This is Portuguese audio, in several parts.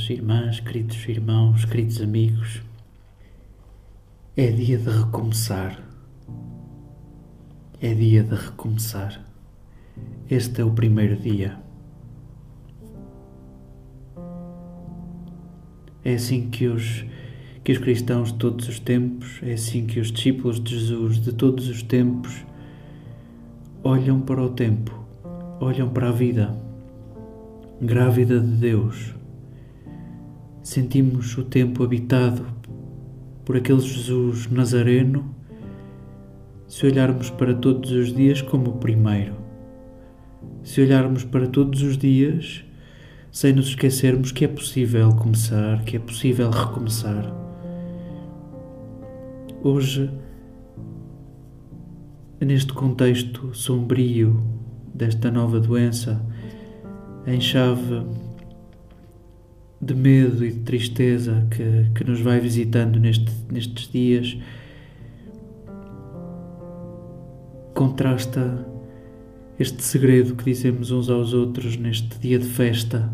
Queridas irmãs, queridos irmãos, queridos amigos, é dia de recomeçar. É dia de recomeçar. Este é o primeiro dia. É assim que os, que os cristãos de todos os tempos, é assim que os discípulos de Jesus de todos os tempos olham para o tempo, olham para a vida grávida de Deus sentimos o tempo habitado por aquele Jesus Nazareno se olharmos para todos os dias como o primeiro. Se olharmos para todos os dias sem nos esquecermos que é possível começar, que é possível recomeçar. Hoje, neste contexto sombrio desta nova doença, em chave de medo e de tristeza que, que nos vai visitando neste, nestes dias contrasta este segredo que dizemos uns aos outros neste dia de festa.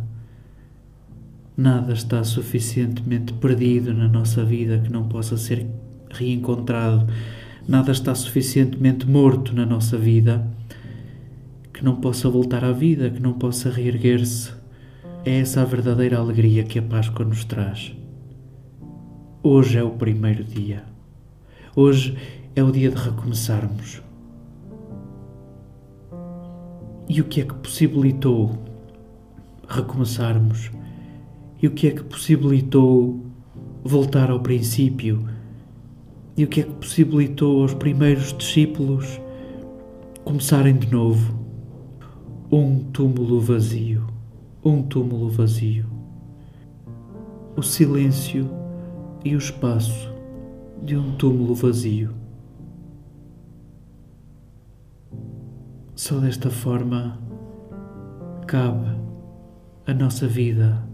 Nada está suficientemente perdido na nossa vida que não possa ser reencontrado. Nada está suficientemente morto na nossa vida que não possa voltar à vida, que não possa reerguer-se é essa a verdadeira alegria que a Páscoa nos traz. Hoje é o primeiro dia. Hoje é o dia de recomeçarmos. E o que é que possibilitou recomeçarmos? E o que é que possibilitou voltar ao princípio? E o que é que possibilitou aos primeiros discípulos começarem de novo? Um túmulo vazio um túmulo vazio, o silêncio e o espaço de um túmulo vazio. Só desta forma cabe a nossa vida,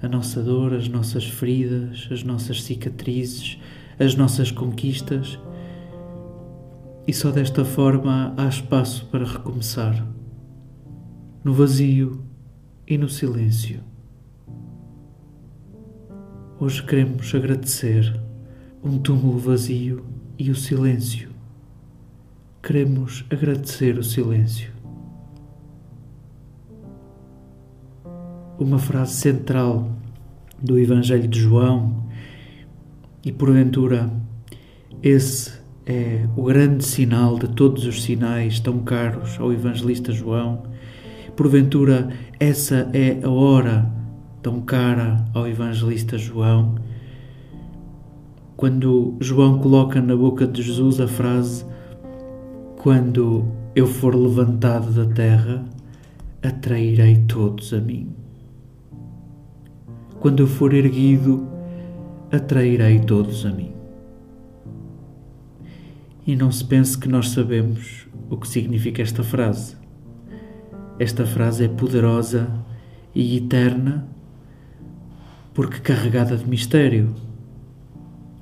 a nossa dor, as nossas feridas, as nossas cicatrizes, as nossas conquistas, e só desta forma há espaço para recomeçar. No vazio, e no silêncio. Hoje queremos agradecer um túmulo vazio e o silêncio. Queremos agradecer o silêncio. Uma frase central do Evangelho de João, e porventura esse é o grande sinal de todos os sinais tão caros ao evangelista João Porventura, essa é a hora tão cara ao evangelista João, quando João coloca na boca de Jesus a frase: Quando eu for levantado da terra, atrairei todos a mim. Quando eu for erguido, atrairei todos a mim. E não se pense que nós sabemos o que significa esta frase. Esta frase é poderosa e eterna porque carregada de mistério.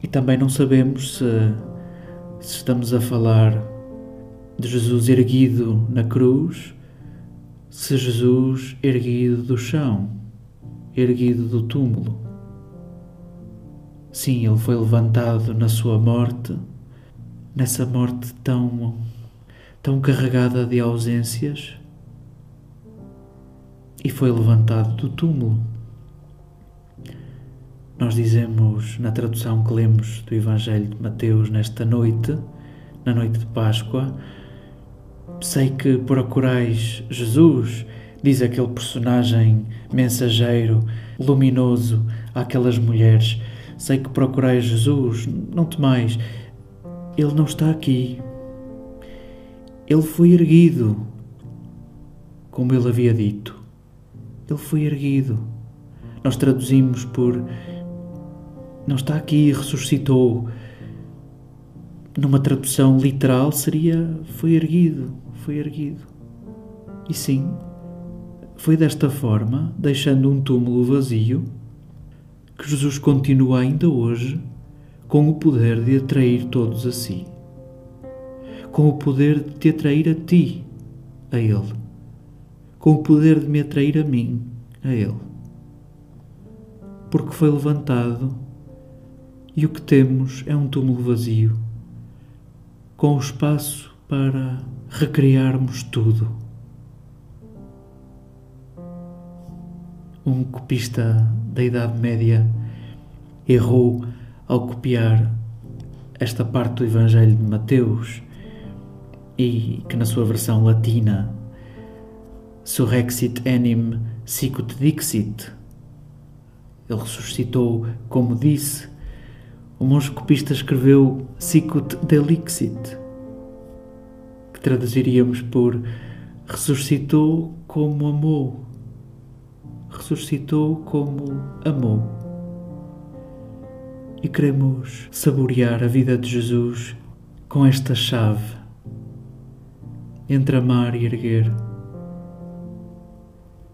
E também não sabemos se, se estamos a falar de Jesus erguido na cruz, se Jesus erguido do chão, erguido do túmulo. Sim, ele foi levantado na sua morte, nessa morte tão, tão carregada de ausências, e foi levantado do túmulo. Nós dizemos na tradução que lemos do Evangelho de Mateus nesta noite, na noite de Páscoa, sei que procurais Jesus, diz aquele personagem mensageiro, luminoso àquelas mulheres. Sei que procurais Jesus, não temais, ele não está aqui. Ele foi erguido, como ele havia dito ele foi erguido. Nós traduzimos por não está aqui, ressuscitou. Numa tradução literal seria foi erguido, foi erguido. E sim, foi desta forma, deixando um túmulo vazio, que Jesus continua ainda hoje com o poder de atrair todos a si, com o poder de te atrair a ti, a Ele com o poder de me atrair a mim, a Ele. porque foi levantado e o que temos é um túmulo vazio, com o espaço para recriarmos tudo. Um copista da Idade Média errou ao copiar esta parte do Evangelho de Mateus e que na sua versão latina Surrexit enim sicut dixit. Ele ressuscitou como disse. O monge copista escreveu sicut delixit que traduziríamos por ressuscitou como amou. Ressuscitou como amou. E queremos saborear a vida de Jesus com esta chave. Entre amar e erguer.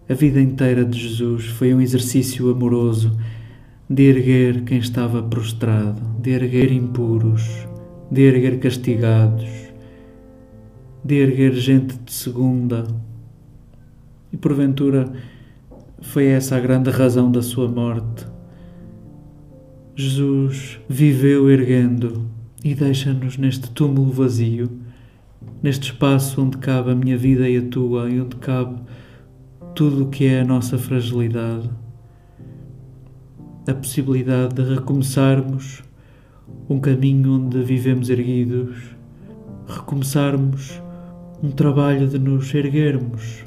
A vida inteira de Jesus foi um exercício amoroso de erguer quem estava prostrado, de erguer impuros, de erguer castigados, de erguer gente de segunda. E porventura foi essa a grande razão da sua morte. Jesus viveu erguendo e deixa-nos neste túmulo vazio neste espaço onde cabe a minha vida e a tua, e onde cabe tudo o que é a nossa fragilidade, a possibilidade de recomeçarmos um caminho onde vivemos erguidos, recomeçarmos um trabalho de nos erguermos.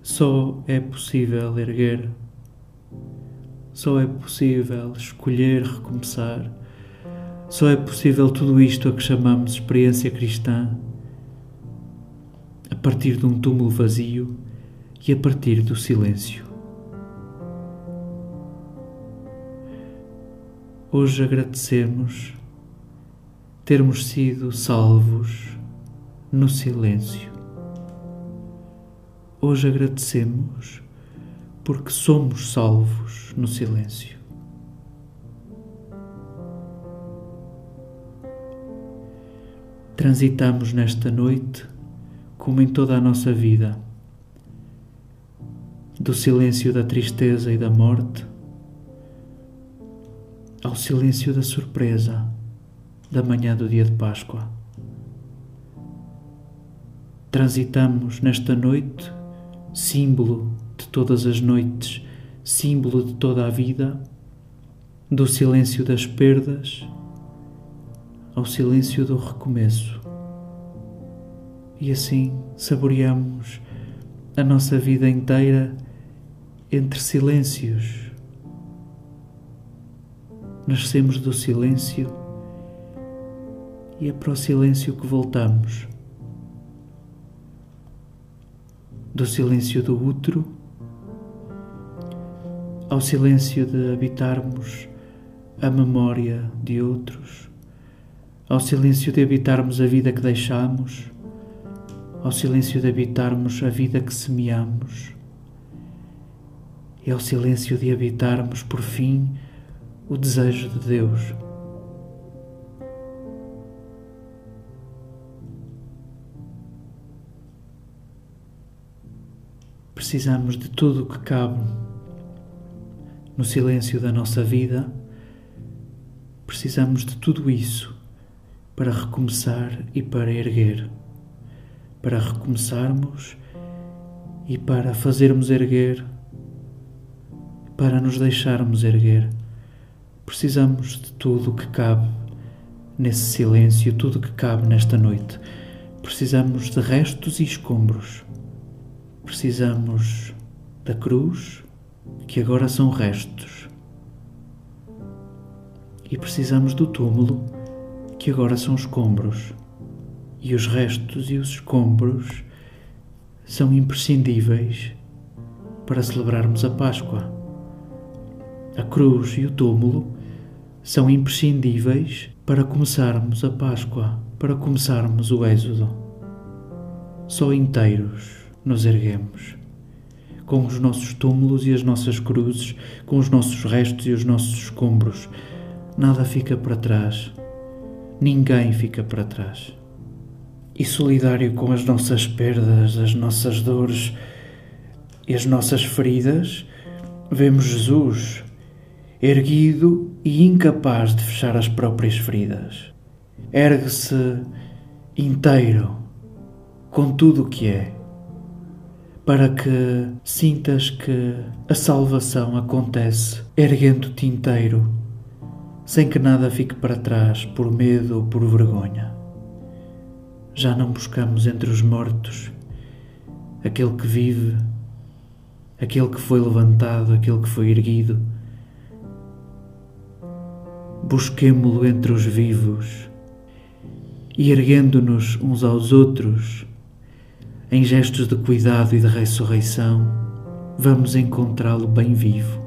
Só é possível erguer, só é possível escolher recomeçar. Só é possível tudo isto a que chamamos experiência cristã. A partir de um túmulo vazio e a partir do silêncio. Hoje agradecemos termos sido salvos no silêncio. Hoje agradecemos porque somos salvos no silêncio. transitamos nesta noite, como em toda a nossa vida, do silêncio da tristeza e da morte ao silêncio da surpresa da manhã do dia de Páscoa. Transitamos nesta noite, símbolo de todas as noites, símbolo de toda a vida, do silêncio das perdas ao silêncio do recomeço. E assim saboreamos a nossa vida inteira entre silêncios. Nascemos do silêncio e é para o silêncio que voltamos. Do silêncio do útero ao silêncio de habitarmos a memória de outros ao silêncio de habitarmos a vida que deixamos, ao silêncio de habitarmos a vida que semeamos, e ao silêncio de habitarmos, por fim, o desejo de Deus. Precisamos de tudo o que cabe no silêncio da nossa vida, precisamos de tudo isso para recomeçar e para erguer, para recomeçarmos e para fazermos erguer, para nos deixarmos erguer. Precisamos de tudo o que cabe nesse silêncio, tudo o que cabe nesta noite. Precisamos de restos e escombros. Precisamos da cruz, que agora são restos. E precisamos do túmulo que agora são escombros, e os restos e os escombros são imprescindíveis para celebrarmos a Páscoa. A cruz e o túmulo são imprescindíveis para começarmos a Páscoa, para começarmos o Êxodo. Só inteiros nos erguemos, com os nossos túmulos e as nossas cruzes, com os nossos restos e os nossos escombros. Nada fica para trás ninguém fica para trás. E solidário com as nossas perdas, as nossas dores e as nossas feridas, vemos Jesus erguido e incapaz de fechar as próprias feridas. Ergue-se inteiro com tudo o que é, para que sintas que a salvação acontece erguendo-te inteiro, sem que nada fique para trás por medo ou por vergonha. Já não buscamos entre os mortos aquele que vive, aquele que foi levantado, aquele que foi erguido. Busquemo-lo entre os vivos e erguendo-nos uns aos outros, em gestos de cuidado e de ressurreição, vamos encontrá-lo bem vivo.